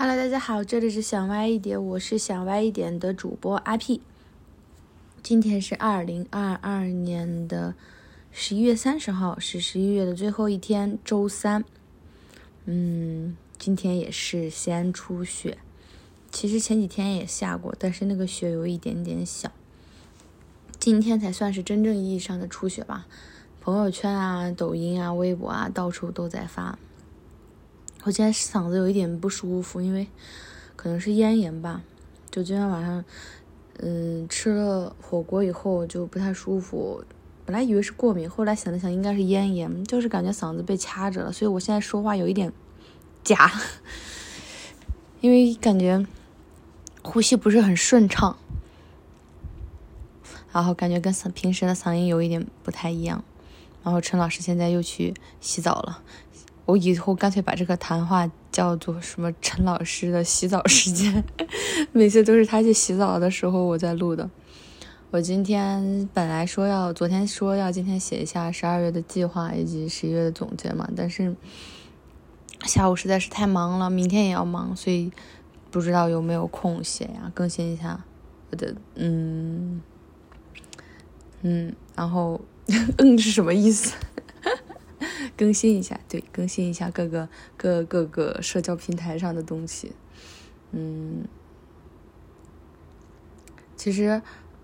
Hello，大家好，这里是想歪一点，我是想歪一点的主播阿 P。今天是二零二二年的十一月三十号，是十一月的最后一天，周三。嗯，今天也是西安初雪，其实前几天也下过，但是那个雪有一点点小。今天才算是真正意义上的初雪吧，朋友圈啊、抖音啊、微博啊，到处都在发。我今天嗓子有一点不舒服，因为可能是咽炎吧。就今天晚上，嗯，吃了火锅以后就不太舒服。本来以为是过敏，后来想了想，应该是咽炎，就是感觉嗓子被掐着了，所以我现在说话有一点假，因为感觉呼吸不是很顺畅，然后感觉跟嗓平时的嗓音有一点不太一样。然后陈老师现在又去洗澡了。我以后干脆把这个谈话叫做什么陈老师的洗澡时间，每次都是他去洗澡的时候我在录的。我今天本来说要，昨天说要今天写一下十二月的计划以及十一月的总结嘛，但是下午实在是太忙了，明天也要忙，所以不知道有没有空写呀，更新一下我的嗯嗯，然后 嗯是什么意思？更新一下，对，更新一下各个各各个社交平台上的东西。嗯，其实，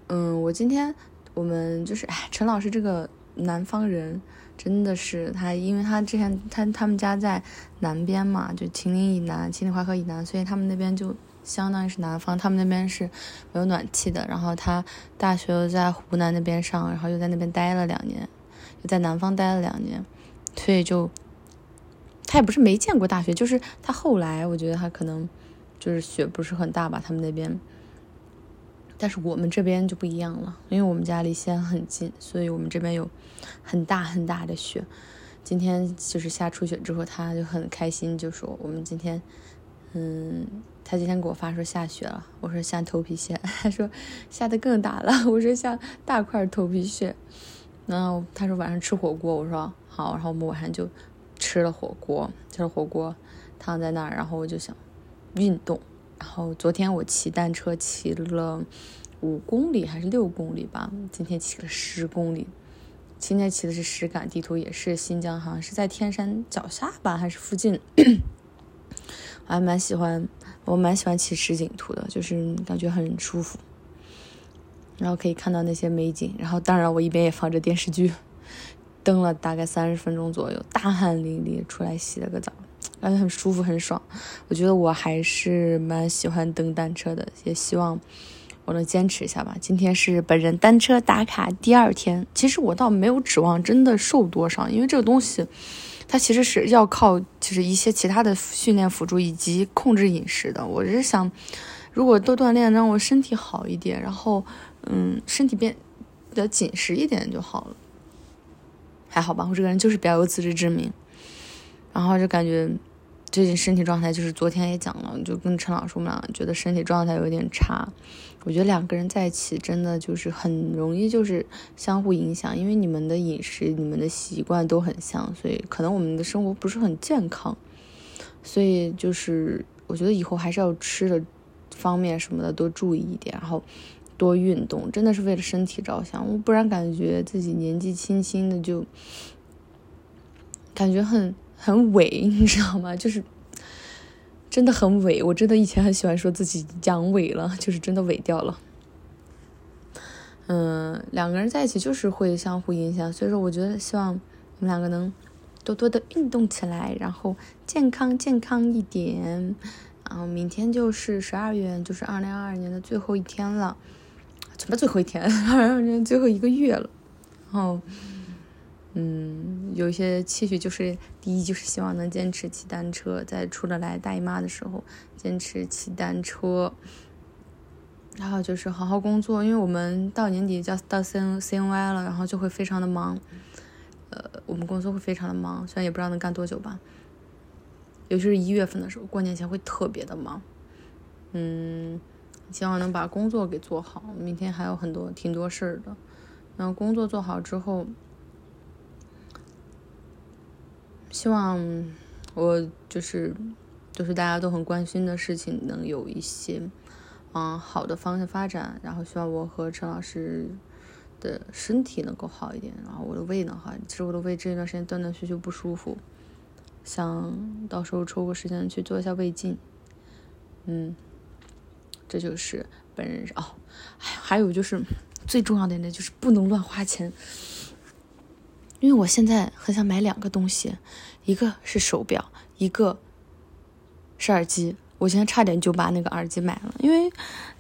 嗯，我今天我们就是，哎，陈老师这个南方人真的是他，因为他之前他他们家在南边嘛，就秦岭以南、秦岭淮河以南，所以他们那边就相当于是南方，他们那边是没有暖气的。然后他大学又在湖南那边上，然后又在那边待了两年，又在南方待了两年。所以就，他也不是没见过大雪，就是他后来我觉得他可能就是雪不是很大吧，他们那边。但是我们这边就不一样了，因为我们家离西安很近，所以我们这边有很大很大的雪。今天就是下初雪之后，他就很开心，就说我们今天，嗯，他今天给我发说下雪了，我说下头皮屑，他说下的更大了，我说下大块头皮屑。然后他说晚上吃火锅，我说。好，然后我们晚上就吃了火锅，吃了火锅，躺在那儿，然后我就想运动。然后昨天我骑单车骑了五公里还是六公里吧，今天骑了十公里。今天骑的是实感地图，也是新疆，好像是在天山脚下吧，还是附近。我还蛮喜欢，我蛮喜欢骑实景图的，就是感觉很舒服，然后可以看到那些美景。然后当然我一边也放着电视剧。蹬了大概三十分钟左右，大汗淋漓，出来洗了个澡，感觉很舒服，很爽。我觉得我还是蛮喜欢蹬单车的，也希望我能坚持一下吧。今天是本人单车打卡第二天，其实我倒没有指望真的瘦多少，因为这个东西它其实是要靠就是一些其他的训练辅助以及控制饮食的。我是想，如果多锻炼，让我身体好一点，然后嗯，身体变 比较紧实一点就好了。还好吧，我这个人就是比较有自知之明，然后就感觉最近身体状态就是昨天也讲了，就跟陈老师我们俩觉得身体状态有点差。我觉得两个人在一起真的就是很容易就是相互影响，因为你们的饮食、你们的习惯都很像，所以可能我们的生活不是很健康。所以就是我觉得以后还是要吃的方面什么的多注意一点，然后。多运动真的是为了身体着想，我不然感觉自己年纪轻轻的就感觉很很萎，你知道吗？就是真的很萎。我真的以前很喜欢说自己阳痿了，就是真的萎掉了。嗯，两个人在一起就是会相互影响，所以说我觉得希望我们两个能多多的运动起来，然后健康健康一点。然后明天就是十二月，就是二零二二年的最后一天了。什么最后一天？反正最后一个月了。然后，嗯，有一些期许，就是第一，就是希望能坚持骑单车，在出了来大姨妈的时候坚持骑单车。然后就是好好工作，因为我们到年底就要到 C N C N Y 了，然后就会非常的忙。呃，我们工作会非常的忙，虽然也不知道能干多久吧。尤其是一月份的时候，过年前会特别的忙。嗯。希望能把工作给做好，明天还有很多挺多事儿的。然后工作做好之后，希望我就是就是大家都很关心的事情能有一些嗯好的方向发展，然后希望我和陈老师的身体能够好一点，然后我的胃呢哈，其实我的胃这一段时间断断续续不舒服，想到时候抽个时间去做一下胃镜，嗯，这就是本人哦，还还有就是最重要的呢，就是不能乱花钱。因为我现在很想买两个东西，一个是手表，一个是耳机。我现在差点就把那个耳机买了，因为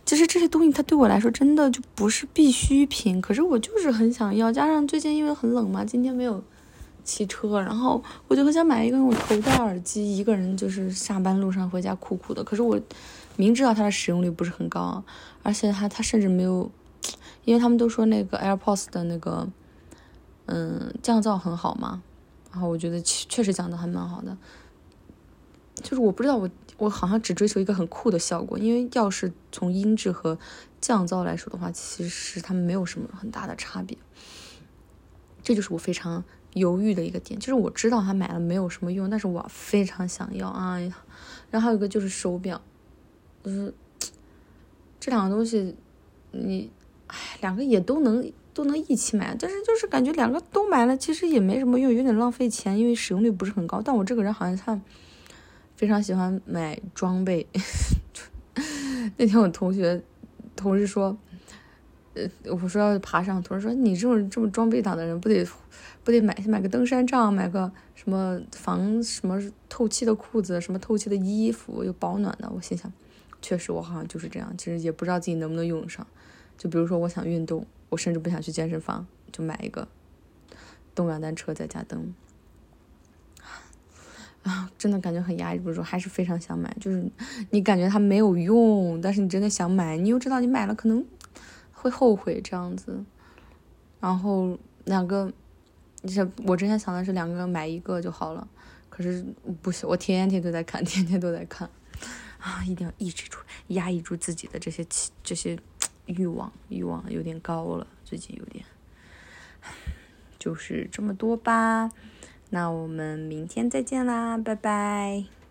其实这些东西它对我来说真的就不是必需品，可是我就是很想要。加上最近因为很冷嘛，今天没有骑车，然后我就很想买一个那种头戴耳机，一个人就是下班路上回家酷酷的。可是我明知道它的使用率不是很高，而且它它甚至没有，因为他们都说那个 AirPods 的那个。嗯，降噪很好嘛，然后我觉得确实降噪还蛮好的。就是我不知道我我好像只追求一个很酷的效果，因为要是从音质和降噪来说的话，其实他们没有什么很大的差别。这就是我非常犹豫的一个点，就是我知道它买了没有什么用，但是我非常想要啊。然后还有一个就是手表，就是这两个东西，你哎，两个也都能。都能一起买，但是就是感觉两个都买了，其实也没什么用，有点浪费钱，因为使用率不是很高。但我这个人好像他非常喜欢买装备。那天我同学同事说，呃，我说要爬上，同事说你这种这么装备党的人，不得不得买买个登山杖，买个什么防什么透气的裤子，什么透气的衣服，又保暖的。我心想，确实我好像就是这样，其实也不知道自己能不能用上。就比如说我想运动。我甚至不想去健身房，就买一个动感单车在家蹬。啊，真的感觉很压抑不住，还是非常想买。就是你感觉它没有用，但是你真的想买，你又知道你买了可能会后悔这样子。然后两个，你想我之前想的是两个买一个就好了，可是不行，我天天都在看，天天都在看。啊，一定要抑制住、压抑住自己的这些气这些。欲望欲望有点高了，最近有点，就是这么多吧。那我们明天再见啦，拜拜。